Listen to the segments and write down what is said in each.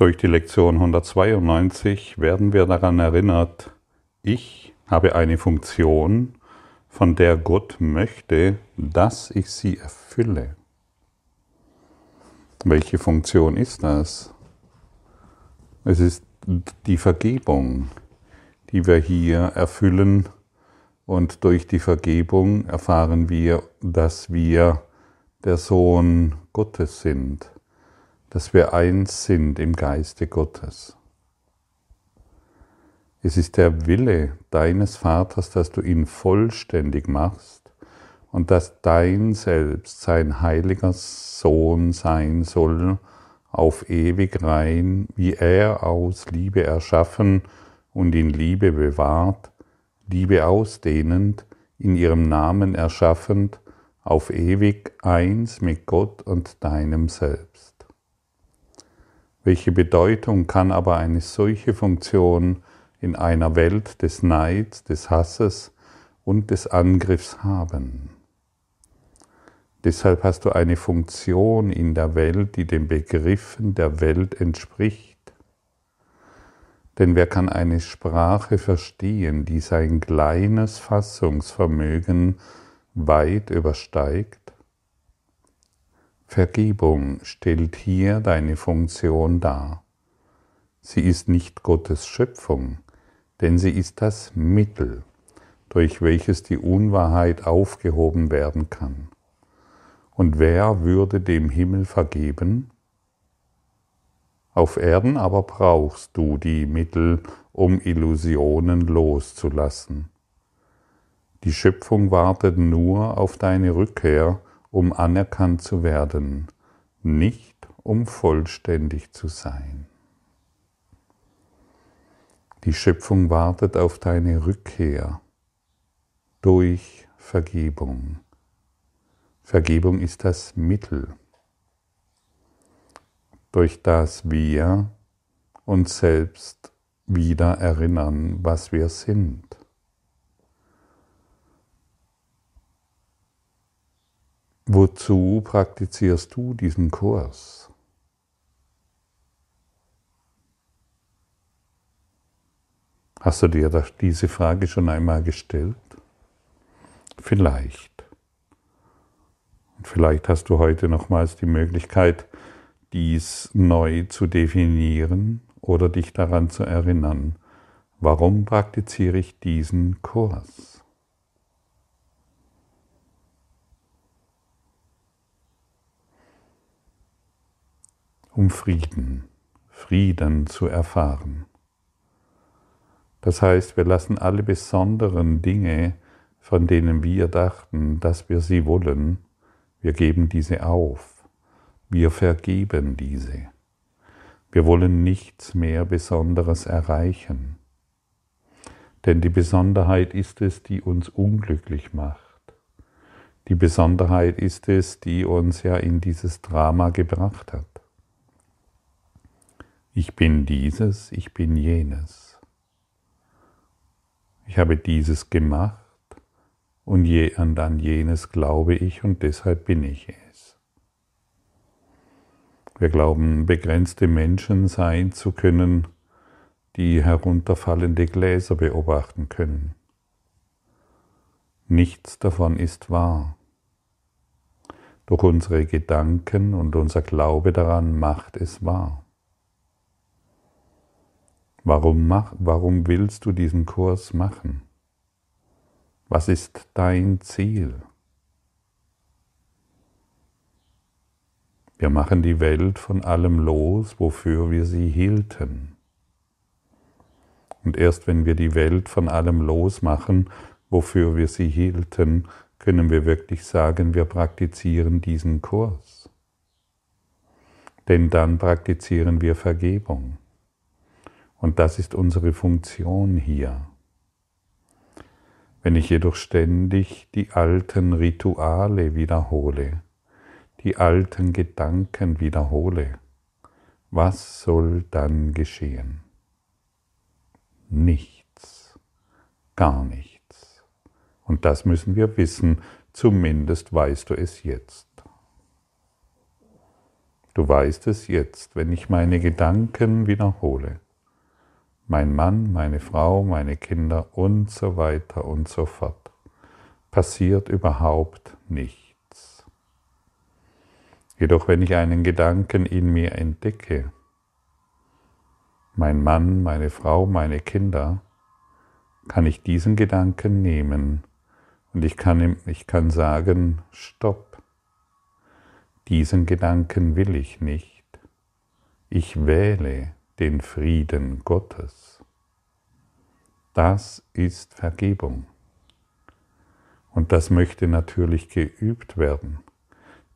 Durch die Lektion 192 werden wir daran erinnert, ich habe eine Funktion, von der Gott möchte, dass ich sie erfülle. Welche Funktion ist das? Es ist die Vergebung, die wir hier erfüllen und durch die Vergebung erfahren wir, dass wir der Sohn Gottes sind dass wir eins sind im Geiste Gottes. Es ist der Wille deines Vaters, dass du ihn vollständig machst und dass dein Selbst sein heiliger Sohn sein soll, auf ewig rein, wie er aus Liebe erschaffen und in Liebe bewahrt, Liebe ausdehnend, in ihrem Namen erschaffend, auf ewig eins mit Gott und deinem Selbst. Welche Bedeutung kann aber eine solche Funktion in einer Welt des Neids, des Hasses und des Angriffs haben? Deshalb hast du eine Funktion in der Welt, die den Begriffen der Welt entspricht. Denn wer kann eine Sprache verstehen, die sein kleines Fassungsvermögen weit übersteigt? Vergebung stellt hier deine Funktion dar. Sie ist nicht Gottes Schöpfung, denn sie ist das Mittel, durch welches die Unwahrheit aufgehoben werden kann. Und wer würde dem Himmel vergeben? Auf Erden aber brauchst du die Mittel, um Illusionen loszulassen. Die Schöpfung wartet nur auf deine Rückkehr, um anerkannt zu werden, nicht um vollständig zu sein. Die Schöpfung wartet auf deine Rückkehr durch Vergebung. Vergebung ist das Mittel, durch das wir uns selbst wieder erinnern, was wir sind. Wozu praktizierst du diesen Kurs? Hast du dir diese Frage schon einmal gestellt? Vielleicht. Und vielleicht hast du heute nochmals die Möglichkeit, dies neu zu definieren oder dich daran zu erinnern. Warum praktiziere ich diesen Kurs? Um Frieden, Frieden zu erfahren. Das heißt, wir lassen alle besonderen Dinge, von denen wir dachten, dass wir sie wollen, wir geben diese auf. Wir vergeben diese. Wir wollen nichts mehr Besonderes erreichen. Denn die Besonderheit ist es, die uns unglücklich macht. Die Besonderheit ist es, die uns ja in dieses Drama gebracht hat. Ich bin dieses, ich bin jenes. Ich habe dieses gemacht und je, an jenes glaube ich und deshalb bin ich es. Wir glauben, begrenzte Menschen sein zu können, die herunterfallende Gläser beobachten können. Nichts davon ist wahr. Doch unsere Gedanken und unser Glaube daran macht es wahr. Warum, mach, warum willst du diesen Kurs machen? Was ist dein Ziel? Wir machen die Welt von allem los, wofür wir sie hielten. Und erst wenn wir die Welt von allem losmachen, wofür wir sie hielten, können wir wirklich sagen, wir praktizieren diesen Kurs. Denn dann praktizieren wir Vergebung. Und das ist unsere Funktion hier. Wenn ich jedoch ständig die alten Rituale wiederhole, die alten Gedanken wiederhole, was soll dann geschehen? Nichts, gar nichts. Und das müssen wir wissen, zumindest weißt du es jetzt. Du weißt es jetzt, wenn ich meine Gedanken wiederhole. Mein Mann, meine Frau, meine Kinder und so weiter und so fort. Passiert überhaupt nichts. Jedoch wenn ich einen Gedanken in mir entdecke, mein Mann, meine Frau, meine Kinder, kann ich diesen Gedanken nehmen und ich kann, ich kann sagen, stopp, diesen Gedanken will ich nicht. Ich wähle den Frieden Gottes. Das ist Vergebung. Und das möchte natürlich geübt werden,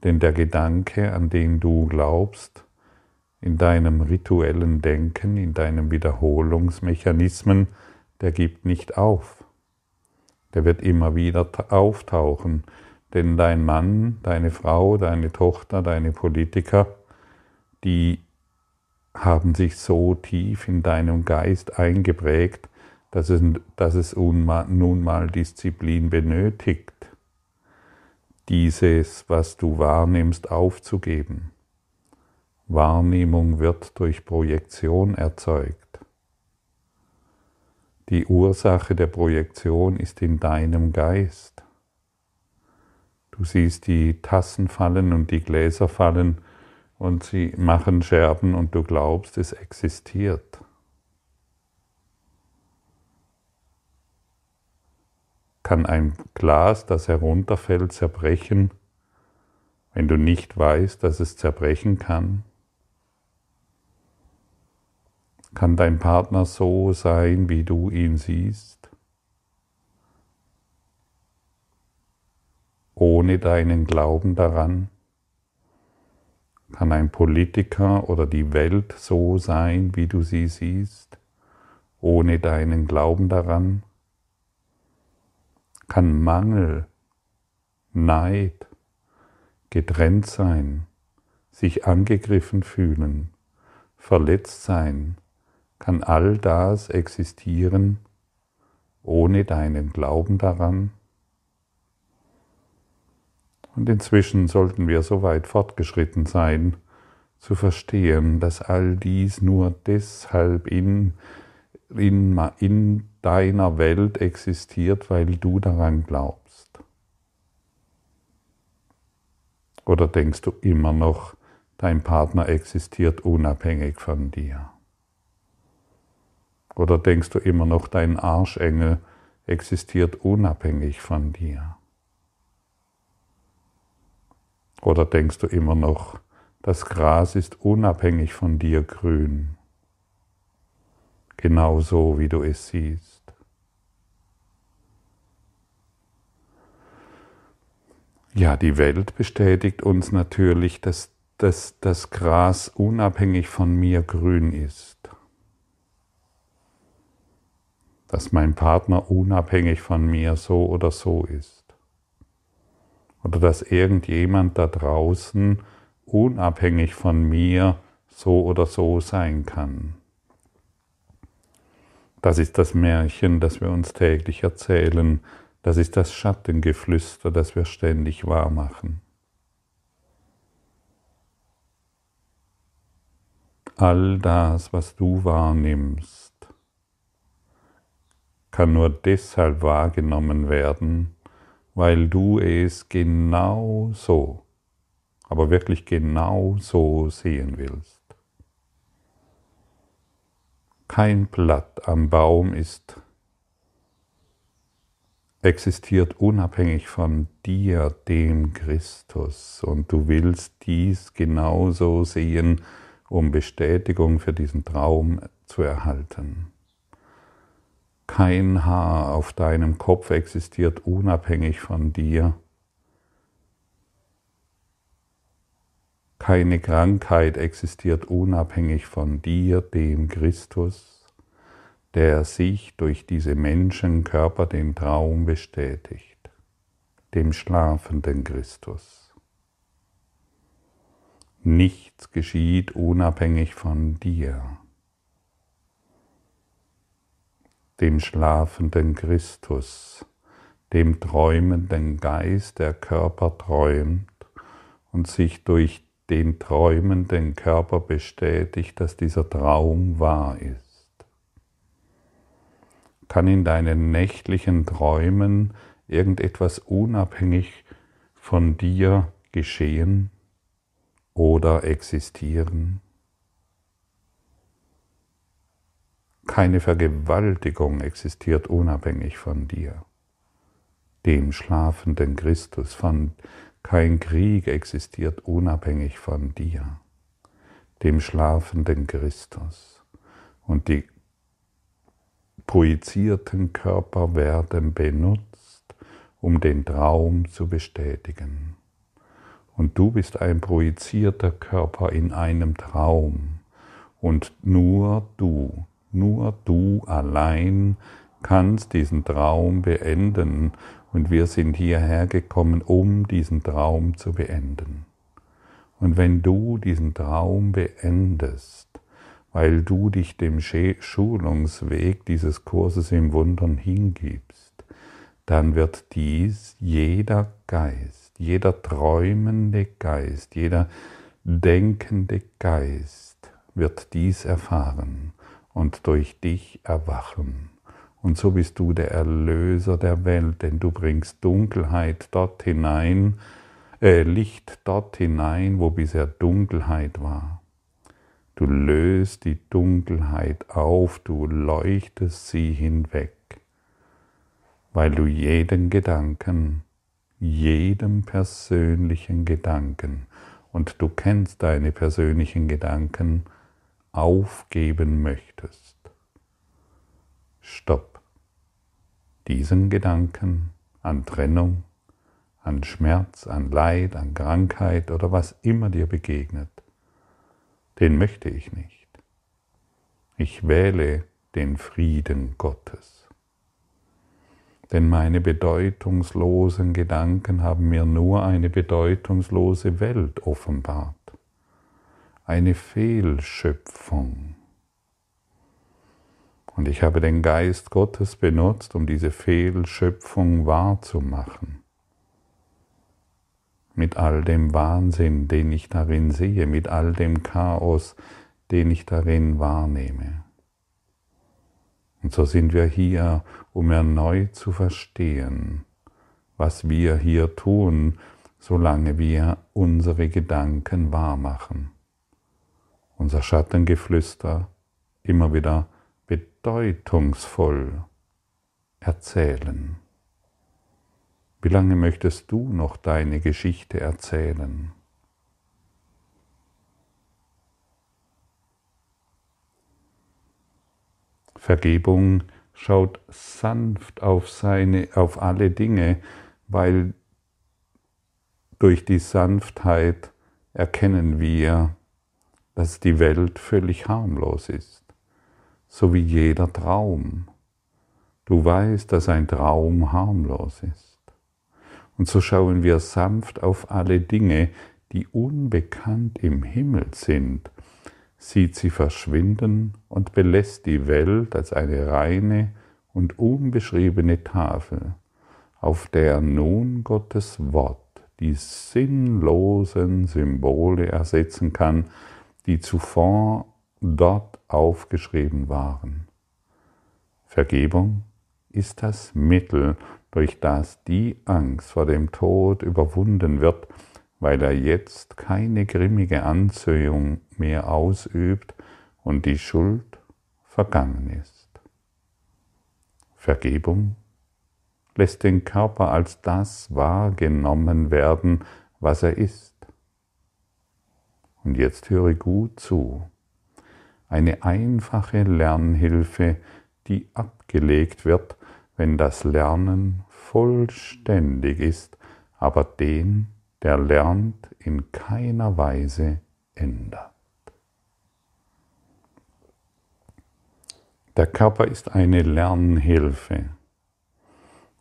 denn der Gedanke, an den du glaubst, in deinem rituellen Denken, in deinem Wiederholungsmechanismen, der gibt nicht auf. Der wird immer wieder auftauchen, denn dein Mann, deine Frau, deine Tochter, deine Politiker, die haben sich so tief in deinem Geist eingeprägt, dass es, dass es nun mal Disziplin benötigt, dieses, was du wahrnimmst, aufzugeben. Wahrnehmung wird durch Projektion erzeugt. Die Ursache der Projektion ist in deinem Geist. Du siehst die Tassen fallen und die Gläser fallen und sie machen Scherben und du glaubst, es existiert. Kann ein Glas, das herunterfällt, zerbrechen, wenn du nicht weißt, dass es zerbrechen kann? Kann dein Partner so sein, wie du ihn siehst, ohne deinen Glauben daran? Kann ein Politiker oder die Welt so sein, wie du sie siehst, ohne deinen Glauben daran? Kann Mangel, Neid, getrennt sein, sich angegriffen fühlen, verletzt sein, kann all das existieren ohne deinen Glauben daran? Und inzwischen sollten wir so weit fortgeschritten sein, zu verstehen, dass all dies nur deshalb in, in, in deiner Welt existiert, weil du daran glaubst. Oder denkst du immer noch, dein Partner existiert unabhängig von dir? Oder denkst du immer noch, dein Arschengel existiert unabhängig von dir? Oder denkst du immer noch, das Gras ist unabhängig von dir grün, genauso wie du es siehst? Ja, die Welt bestätigt uns natürlich, dass, dass das Gras unabhängig von mir grün ist. dass mein Partner unabhängig von mir so oder so ist. Oder dass irgendjemand da draußen unabhängig von mir so oder so sein kann. Das ist das Märchen, das wir uns täglich erzählen. Das ist das Schattengeflüster, das wir ständig wahrmachen. All das, was du wahrnimmst, kann nur deshalb wahrgenommen werden, weil du es genau so, aber wirklich genau so sehen willst. Kein Blatt am Baum ist existiert unabhängig von dir, dem Christus, und du willst dies genauso sehen, um Bestätigung für diesen Traum zu erhalten. Kein Haar auf deinem Kopf existiert unabhängig von dir. Keine Krankheit existiert unabhängig von dir, dem Christus, der sich durch diese Menschenkörper den Traum bestätigt, dem schlafenden Christus. Nichts geschieht unabhängig von dir dem schlafenden Christus, dem träumenden Geist, der Körper träumt und sich durch den träumenden Körper bestätigt, dass dieser Traum wahr ist. Kann in deinen nächtlichen Träumen irgendetwas unabhängig von dir geschehen oder existieren? Keine Vergewaltigung existiert unabhängig von dir, dem schlafenden Christus, von kein Krieg existiert unabhängig von dir, dem schlafenden Christus. Und die projizierten Körper werden benutzt, um den Traum zu bestätigen. Und du bist ein projizierter Körper in einem Traum. Und nur du nur du allein kannst diesen Traum beenden und wir sind hierher gekommen, um diesen Traum zu beenden. Und wenn du diesen Traum beendest, weil du dich dem Schulungsweg dieses Kurses im Wundern hingibst, dann wird dies jeder Geist, jeder träumende Geist, jeder denkende Geist wird dies erfahren und durch dich erwachen. Und so bist du der Erlöser der Welt, denn du bringst Dunkelheit dort hinein, äh, Licht dort hinein, wo bisher Dunkelheit war. Du löst die Dunkelheit auf, du leuchtest sie hinweg, weil du jeden Gedanken, jedem persönlichen Gedanken, und du kennst deine persönlichen Gedanken, aufgeben möchtest. Stopp. Diesen Gedanken an Trennung, an Schmerz, an Leid, an Krankheit oder was immer dir begegnet, den möchte ich nicht. Ich wähle den Frieden Gottes. Denn meine bedeutungslosen Gedanken haben mir nur eine bedeutungslose Welt offenbart eine Fehlschöpfung. Und ich habe den Geist Gottes benutzt, um diese Fehlschöpfung wahrzumachen. Mit all dem Wahnsinn, den ich darin sehe, mit all dem Chaos, den ich darin wahrnehme. Und so sind wir hier, um erneut zu verstehen, was wir hier tun, solange wir unsere Gedanken wahrmachen unser Schattengeflüster immer wieder bedeutungsvoll erzählen. Wie lange möchtest du noch deine Geschichte erzählen? Vergebung schaut sanft auf, seine, auf alle Dinge, weil durch die Sanftheit erkennen wir, dass die Welt völlig harmlos ist, so wie jeder Traum. Du weißt, dass ein Traum harmlos ist. Und so schauen wir sanft auf alle Dinge, die unbekannt im Himmel sind, sieht sie verschwinden und belässt die Welt als eine reine und unbeschriebene Tafel, auf der nun Gottes Wort die sinnlosen Symbole ersetzen kann, die zuvor dort aufgeschrieben waren. Vergebung ist das Mittel, durch das die Angst vor dem Tod überwunden wird, weil er jetzt keine grimmige Anziehung mehr ausübt und die Schuld vergangen ist. Vergebung lässt den Körper als das wahrgenommen werden, was er ist. Und jetzt höre gut zu. Eine einfache Lernhilfe, die abgelegt wird, wenn das Lernen vollständig ist, aber den, der lernt, in keiner Weise ändert. Der Körper ist eine Lernhilfe.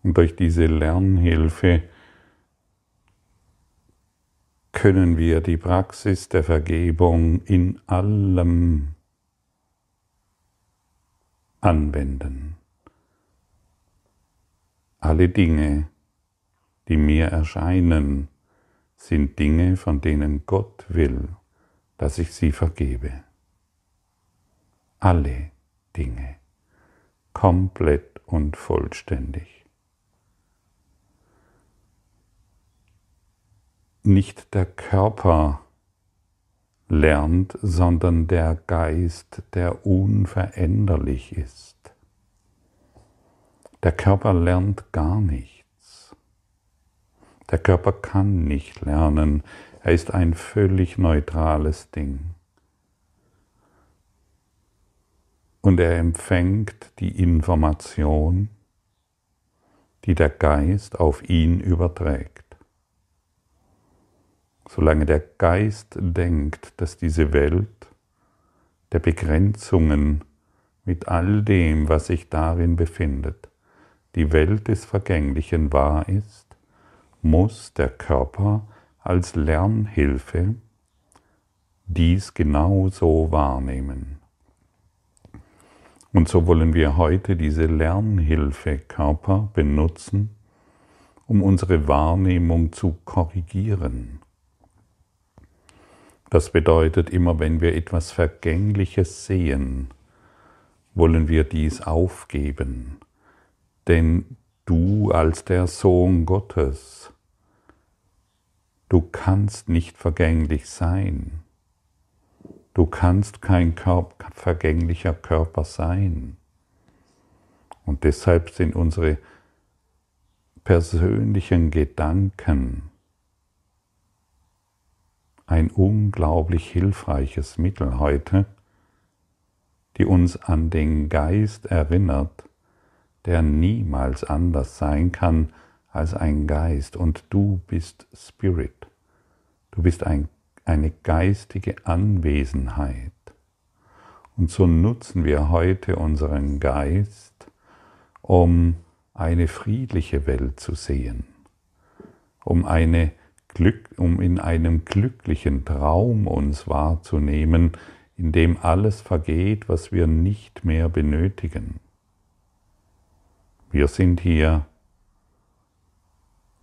Und durch diese Lernhilfe können wir die Praxis der Vergebung in allem anwenden. Alle Dinge, die mir erscheinen, sind Dinge, von denen Gott will, dass ich sie vergebe. Alle Dinge, komplett und vollständig. Nicht der Körper lernt, sondern der Geist, der unveränderlich ist. Der Körper lernt gar nichts. Der Körper kann nicht lernen. Er ist ein völlig neutrales Ding. Und er empfängt die Information, die der Geist auf ihn überträgt. Solange der Geist denkt, dass diese Welt der Begrenzungen mit all dem, was sich darin befindet, die Welt des Vergänglichen wahr ist, muss der Körper als Lernhilfe dies genauso wahrnehmen. Und so wollen wir heute diese Lernhilfe Körper benutzen, um unsere Wahrnehmung zu korrigieren das bedeutet, immer wenn wir etwas Vergängliches sehen, wollen wir dies aufgeben. Denn du als der Sohn Gottes, du kannst nicht vergänglich sein. Du kannst kein Körper, vergänglicher Körper sein. Und deshalb sind unsere persönlichen Gedanken ein unglaublich hilfreiches Mittel heute, die uns an den Geist erinnert, der niemals anders sein kann als ein Geist. Und du bist Spirit. Du bist ein, eine geistige Anwesenheit. Und so nutzen wir heute unseren Geist, um eine friedliche Welt zu sehen, um eine Glück, um in einem glücklichen Traum uns wahrzunehmen, in dem alles vergeht, was wir nicht mehr benötigen. Wir sind hier,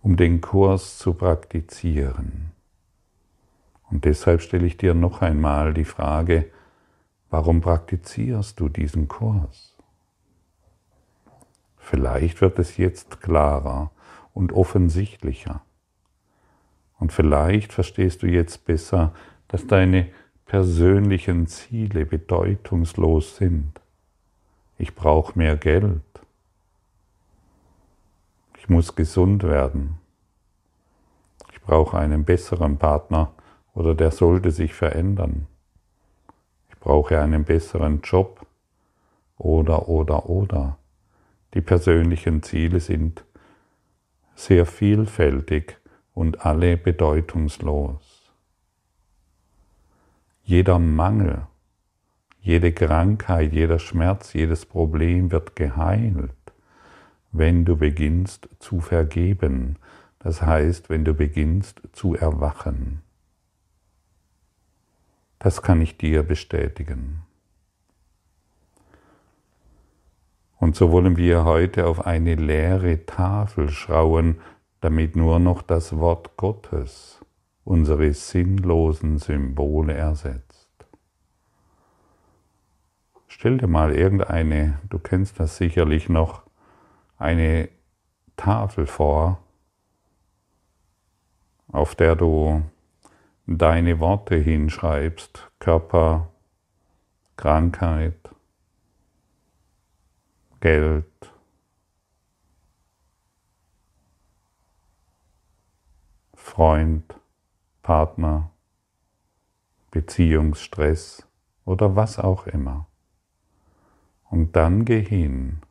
um den Kurs zu praktizieren. Und deshalb stelle ich dir noch einmal die Frage, warum praktizierst du diesen Kurs? Vielleicht wird es jetzt klarer und offensichtlicher. Und vielleicht verstehst du jetzt besser, dass deine persönlichen Ziele bedeutungslos sind. Ich brauche mehr Geld. Ich muss gesund werden. Ich brauche einen besseren Partner oder der sollte sich verändern. Ich brauche einen besseren Job oder oder oder. Die persönlichen Ziele sind sehr vielfältig und alle bedeutungslos. Jeder Mangel, jede Krankheit, jeder Schmerz, jedes Problem wird geheilt, wenn du beginnst zu vergeben, das heißt, wenn du beginnst zu erwachen. Das kann ich dir bestätigen. Und so wollen wir heute auf eine leere Tafel schauen, damit nur noch das Wort Gottes unsere sinnlosen Symbole ersetzt. Stell dir mal irgendeine, du kennst das sicherlich noch, eine Tafel vor, auf der du deine Worte hinschreibst, Körper, Krankheit, Geld, Freund, Partner, Beziehungsstress oder was auch immer. Und dann geh hin,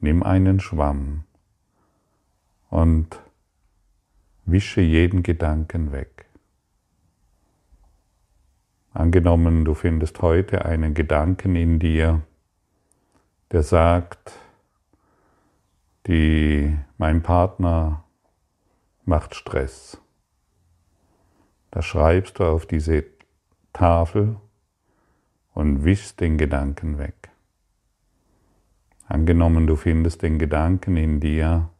nimm einen Schwamm und wische jeden Gedanken weg. Angenommen, du findest heute einen Gedanken in dir, der sagt, die, mein Partner macht Stress. Da schreibst du auf diese Tafel und wischst den Gedanken weg. Angenommen, du findest den Gedanken in dir,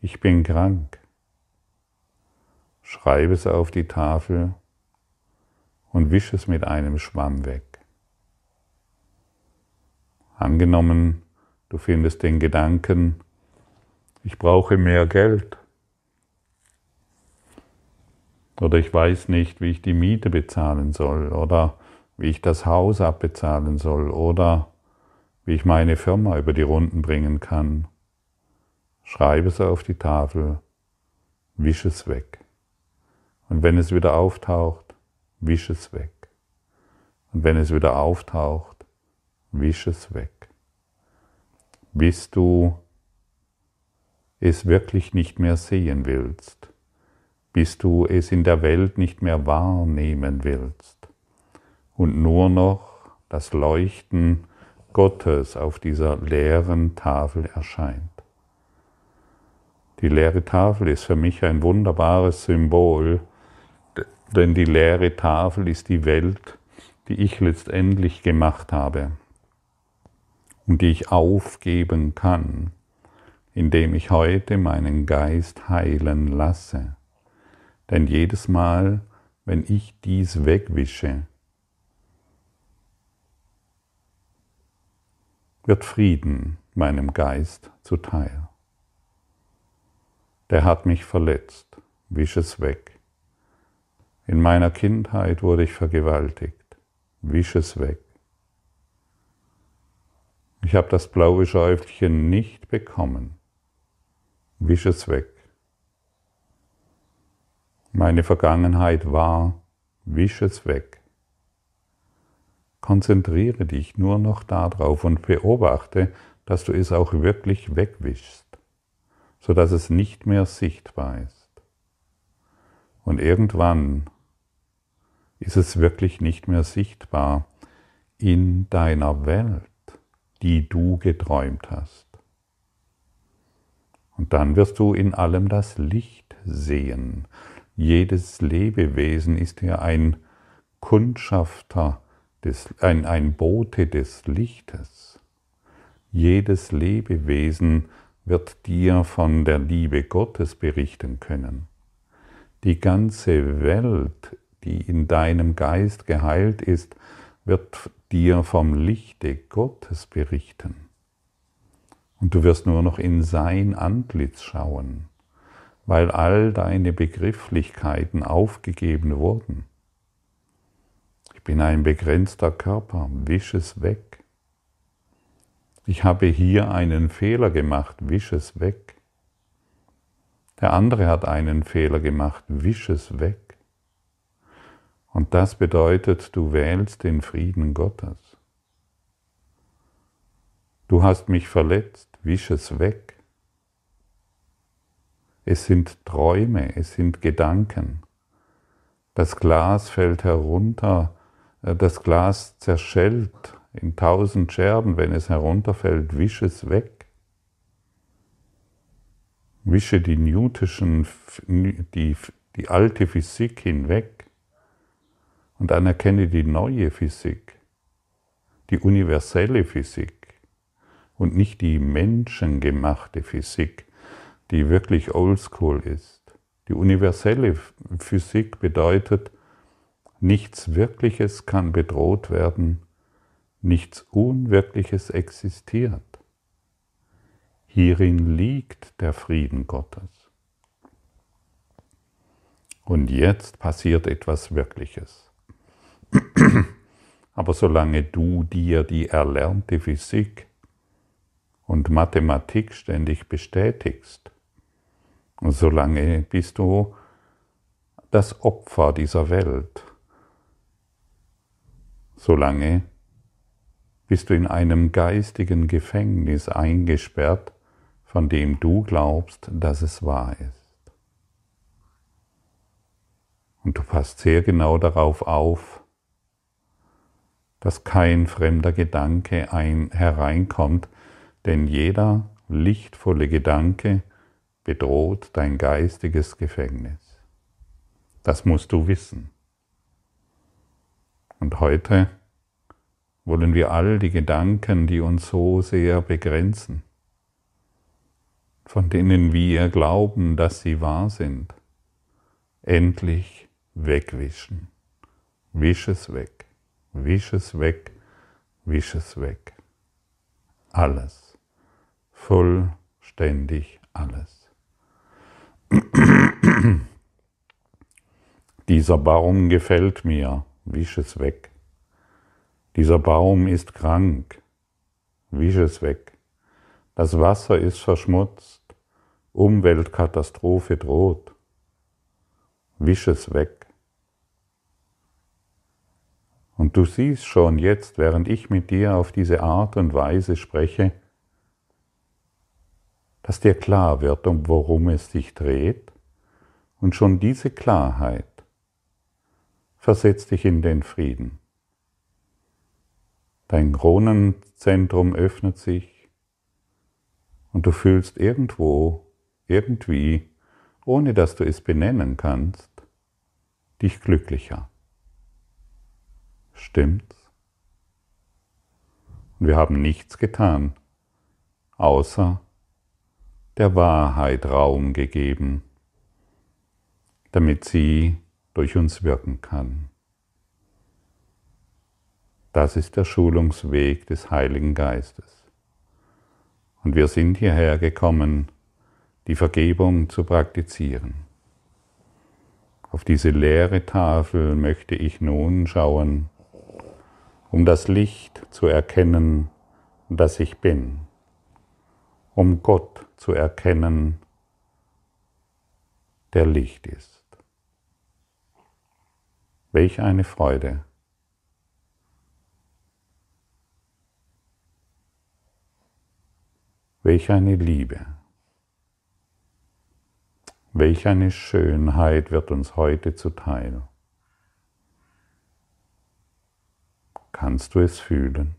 ich bin krank. schreib es auf die Tafel und wisch es mit einem Schwamm weg. Angenommen, du findest den Gedanken, ich brauche mehr Geld. Oder ich weiß nicht, wie ich die Miete bezahlen soll. Oder wie ich das Haus abbezahlen soll. Oder wie ich meine Firma über die Runden bringen kann. Schreibe es auf die Tafel, wisch es weg. Und wenn es wieder auftaucht, wisch es weg. Und wenn es wieder auftaucht, wisch es weg. Bis du es wirklich nicht mehr sehen willst, bis du es in der Welt nicht mehr wahrnehmen willst und nur noch das Leuchten Gottes auf dieser leeren Tafel erscheint. Die leere Tafel ist für mich ein wunderbares Symbol, denn die leere Tafel ist die Welt, die ich letztendlich gemacht habe und die ich aufgeben kann indem ich heute meinen Geist heilen lasse. Denn jedes Mal, wenn ich dies wegwische, wird Frieden meinem Geist zuteil. Der hat mich verletzt, wisch es weg. In meiner Kindheit wurde ich vergewaltigt, wisch es weg. Ich habe das blaue Schäufchen nicht bekommen, Wisch es weg. Meine Vergangenheit war, wisch es weg. Konzentriere dich nur noch darauf und beobachte, dass du es auch wirklich wegwischst, sodass es nicht mehr sichtbar ist. Und irgendwann ist es wirklich nicht mehr sichtbar in deiner Welt, die du geträumt hast. Und dann wirst du in allem das Licht sehen. Jedes Lebewesen ist ja ein Kundschafter, des, ein, ein Bote des Lichtes. Jedes Lebewesen wird dir von der Liebe Gottes berichten können. Die ganze Welt, die in deinem Geist geheilt ist, wird dir vom Lichte Gottes berichten. Und du wirst nur noch in sein Antlitz schauen, weil all deine Begrifflichkeiten aufgegeben wurden. Ich bin ein begrenzter Körper, wisch es weg. Ich habe hier einen Fehler gemacht, wisch es weg. Der andere hat einen Fehler gemacht, wisch es weg. Und das bedeutet, du wählst den Frieden Gottes. Du hast mich verletzt, wisch es weg. Es sind Träume, es sind Gedanken. Das Glas fällt herunter, äh, das Glas zerschellt in tausend Scherben, wenn es herunterfällt, wisch es weg. Wische die newtischen, die, die alte Physik hinweg und anerkenne die neue Physik, die universelle Physik und nicht die menschengemachte Physik, die wirklich oldschool ist. Die universelle Physik bedeutet, nichts Wirkliches kann bedroht werden, nichts Unwirkliches existiert. Hierin liegt der Frieden Gottes. Und jetzt passiert etwas Wirkliches. Aber solange du dir die erlernte Physik und Mathematik ständig bestätigst, solange bist du das Opfer dieser Welt. Solange bist du in einem geistigen Gefängnis eingesperrt, von dem du glaubst, dass es wahr ist. Und du passt sehr genau darauf auf, dass kein fremder Gedanke ein hereinkommt, denn jeder lichtvolle Gedanke bedroht dein geistiges Gefängnis. Das musst du wissen. Und heute wollen wir all die Gedanken, die uns so sehr begrenzen, von denen wir glauben, dass sie wahr sind, endlich wegwischen. Wisch es weg, wisch es weg, wisch es weg. Alles, vollständig alles. Dieser Baum gefällt mir, wisch es weg. Dieser Baum ist krank, wisch es weg. Das Wasser ist verschmutzt, Umweltkatastrophe droht, wisch es weg. Und du siehst schon jetzt, während ich mit dir auf diese Art und Weise spreche, dass dir klar wird, um worum es sich dreht, und schon diese Klarheit versetzt dich in den Frieden. Dein Kronenzentrum öffnet sich und du fühlst irgendwo, irgendwie, ohne dass du es benennen kannst, dich glücklicher. Stimmt's? Und wir haben nichts getan, außer der Wahrheit Raum gegeben, damit sie durch uns wirken kann. Das ist der Schulungsweg des Heiligen Geistes. Und wir sind hierher gekommen, die Vergebung zu praktizieren. Auf diese leere Tafel möchte ich nun schauen, um das Licht zu erkennen, das ich bin, um Gott zu erkennen, der Licht ist. Welch eine Freude. Welch eine Liebe. Welch eine Schönheit wird uns heute zuteil. Kannst du es fühlen?